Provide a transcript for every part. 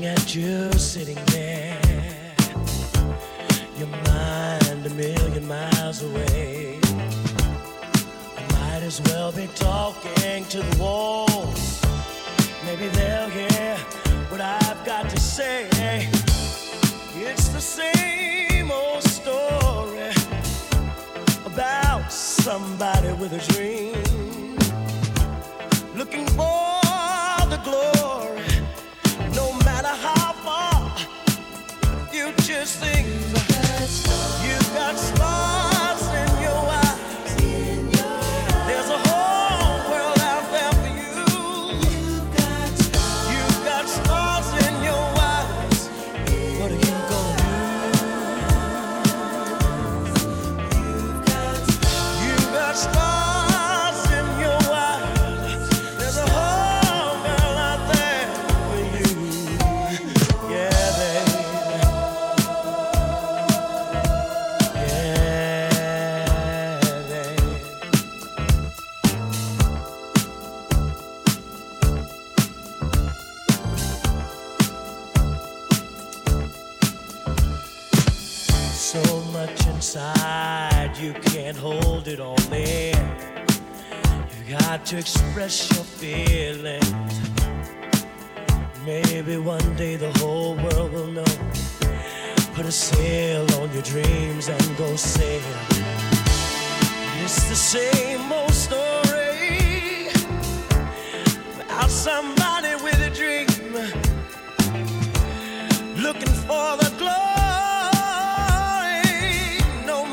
you sitting there, your mind a million miles away. I might as well be talking to the walls. Maybe they'll hear what I've got to say. It's the same old story about somebody with a dream looking for the glory how far you just things you got smart. To express your feelings. Maybe one day the whole world will know. Put a sail on your dreams and go sail. It's the same old story about somebody with a dream looking for the glory. No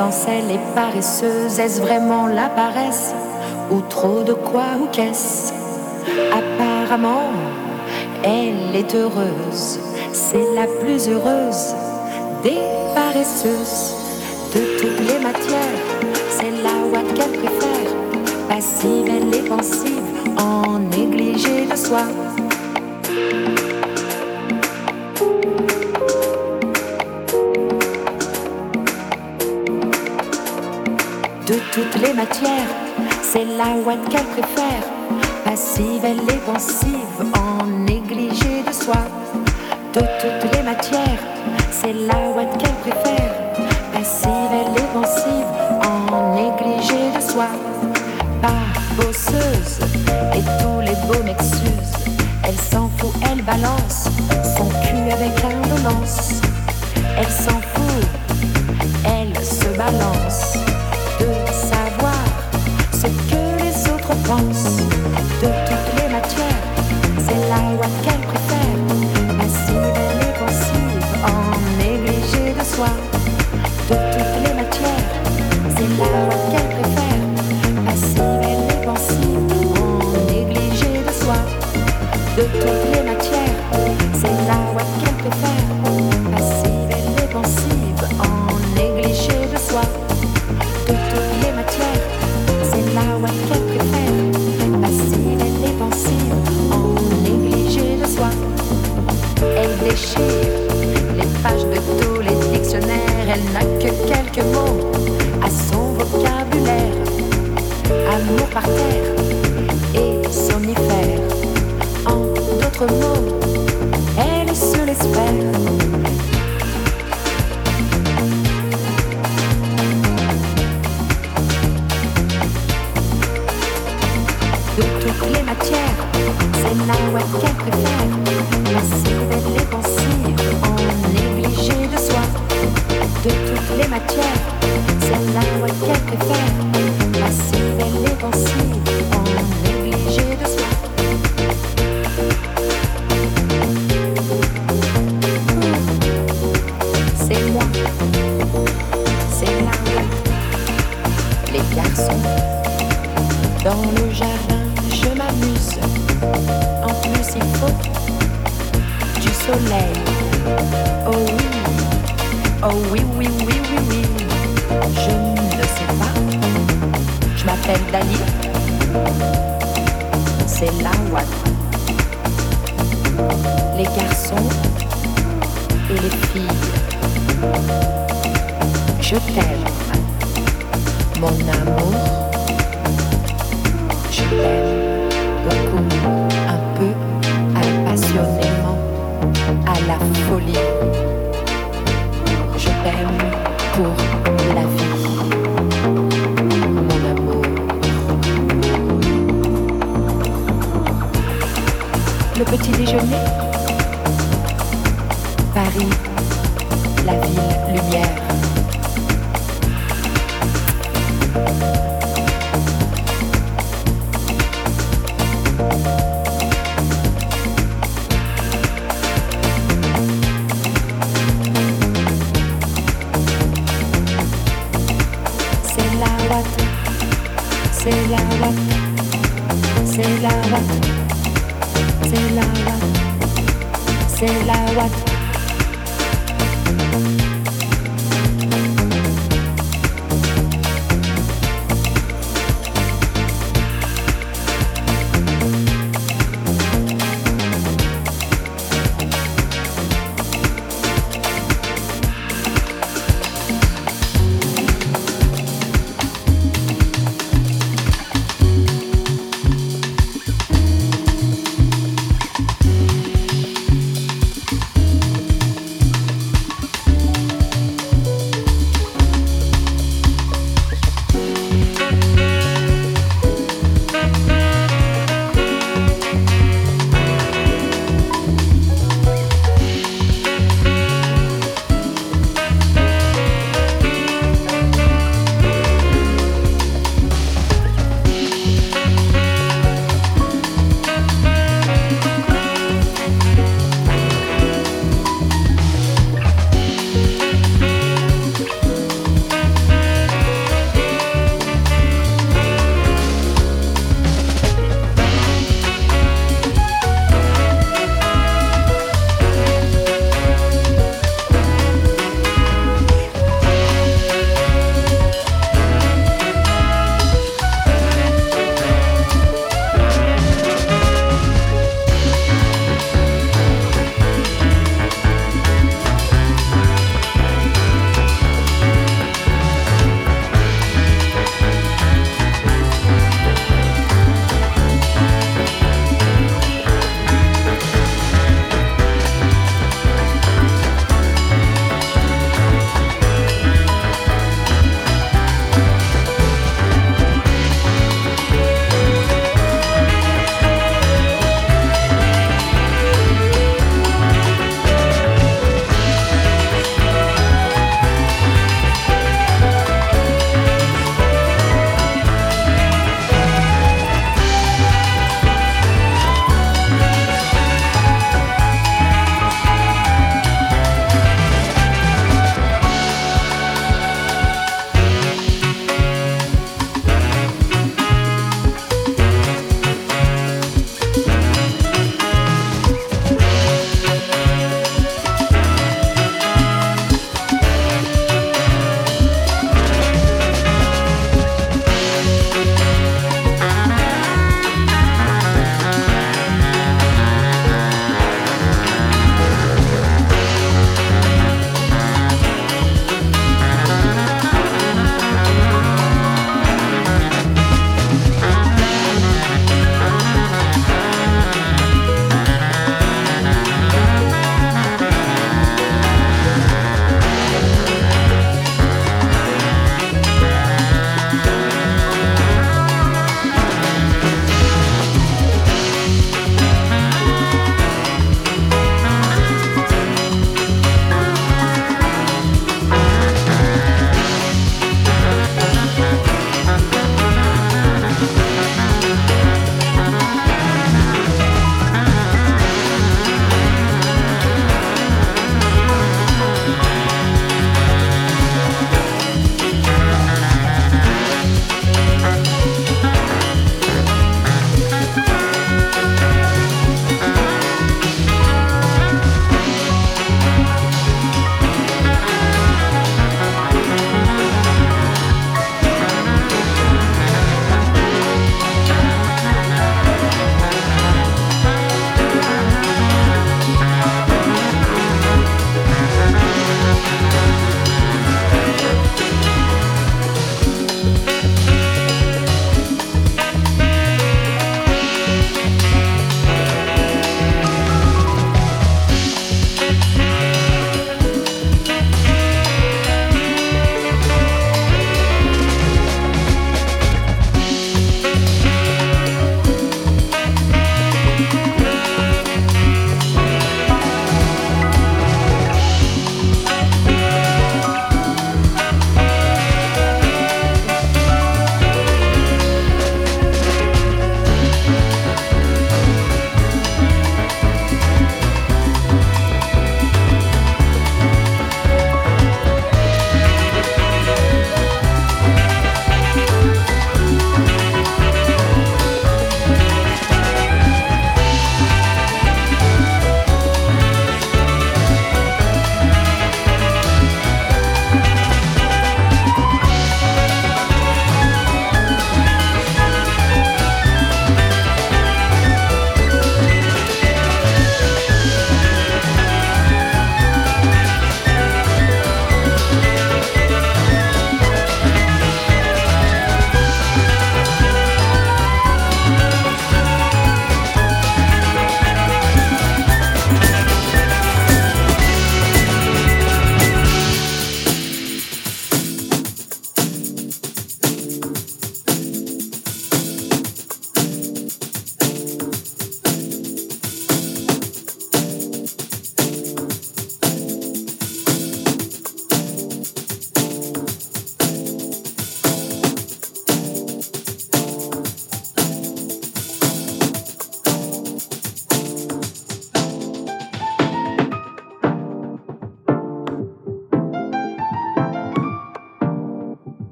Paraissance, elle est paresseuse, est-ce vraiment la paresse Ou trop de quoi ou qu'est-ce? Apparemment, elle est heureuse, c'est la plus heureuse des paresseuses de toutes les matières. C'est la ouate qu'elle préfère, passive, elle est pensive, en négligé de soi. Toutes les matières, c'est la ouate qu'elle préfère, passive, elle est pensive, en négligé de soi. De toutes les matières, c'est la ouate qu'elle préfère, passive, elle est pensive, en négligé de soi. Pas bosseuse, et tous les beaux m'excusent. Elle s'en fout, elle balance son cul avec indolence. Elle s'en fout, elle se balance de toutes les matières. C'est la ouate qu'elle préfère, passive, elle est pensive, en négligé de soi. De toutes les matières, c'est la ouate qu'elle préfère, passive, elle est pensive, en négligé de soi. De toutes c'est la ouate, c'est la ouate, c'est la ouate,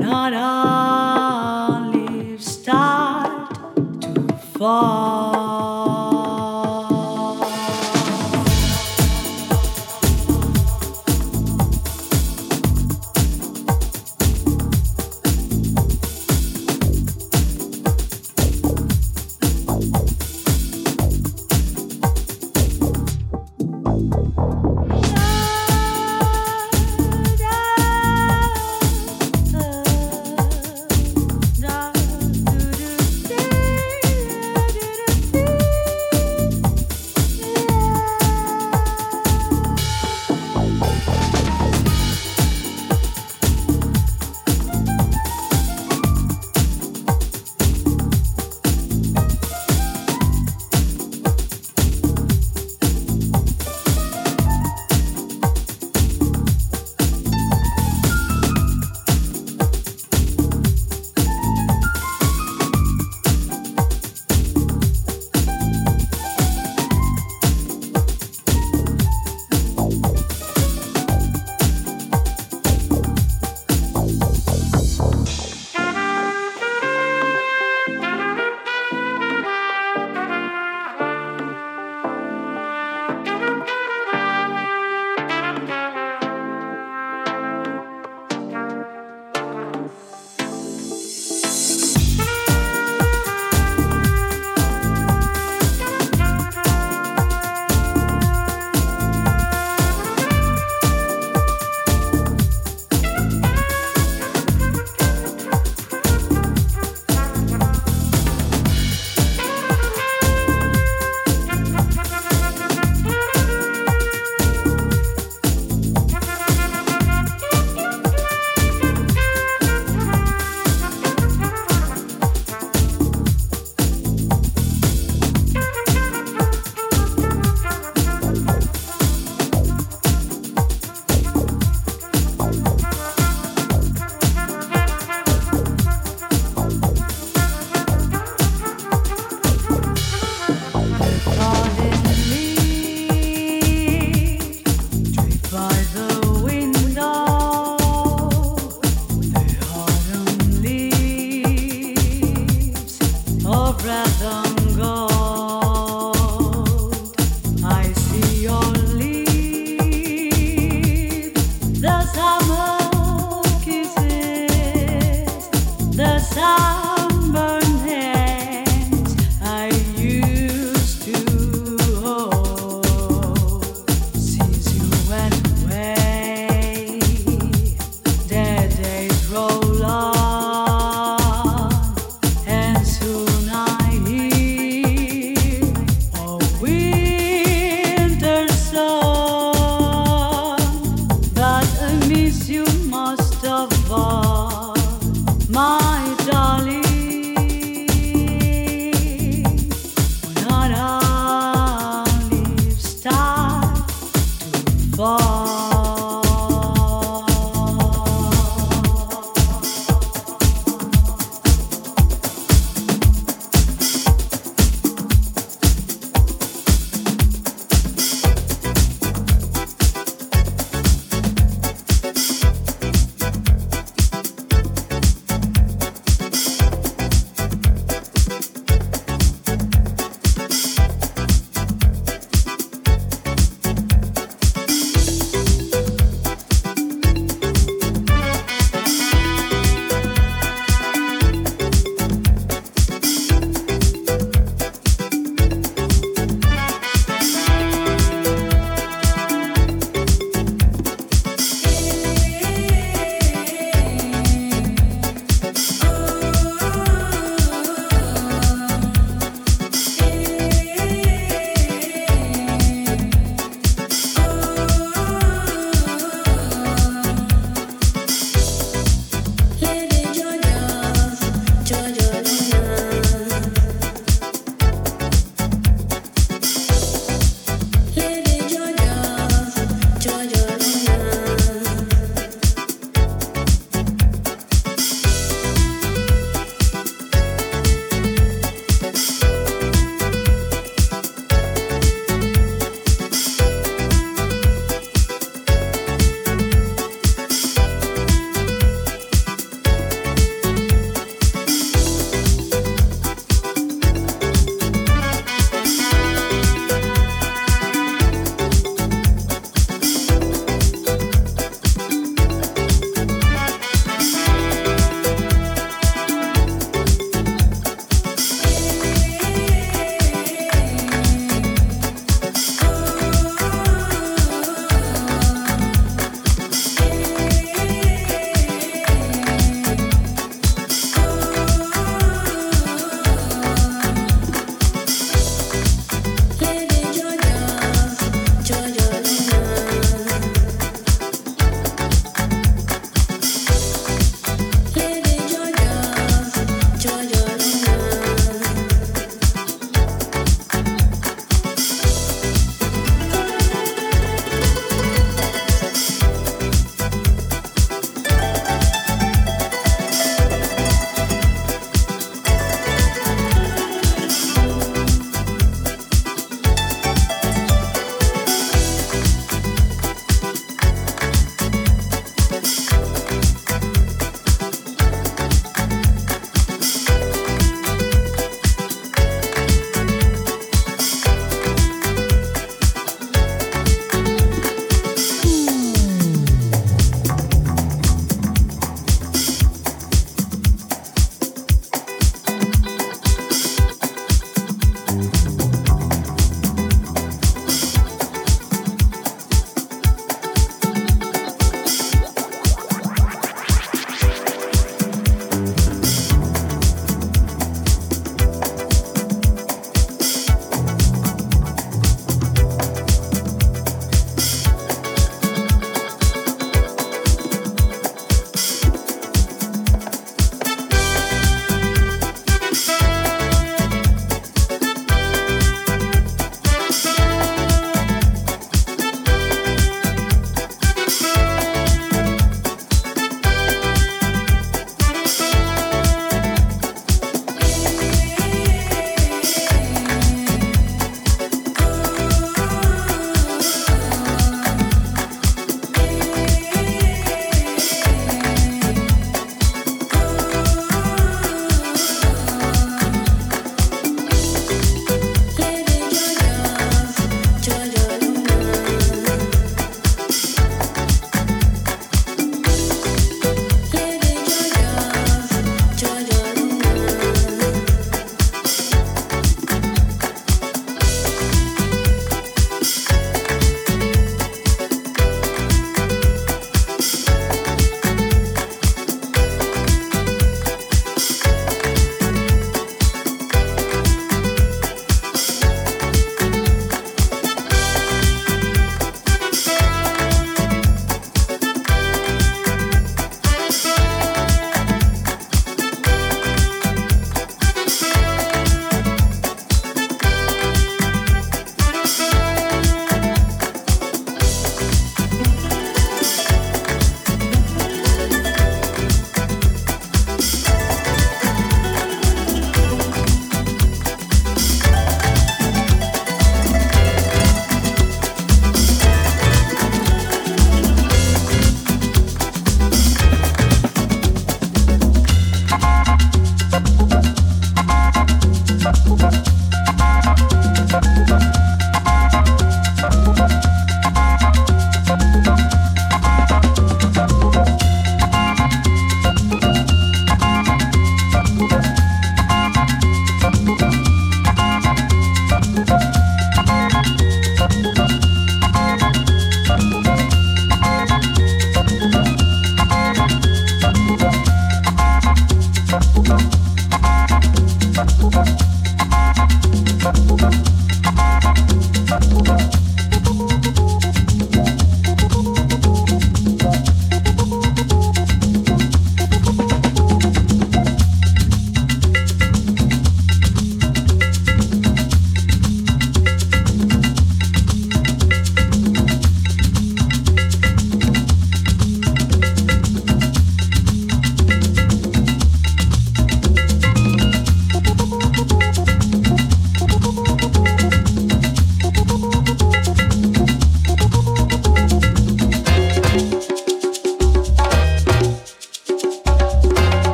not leaves start to fall.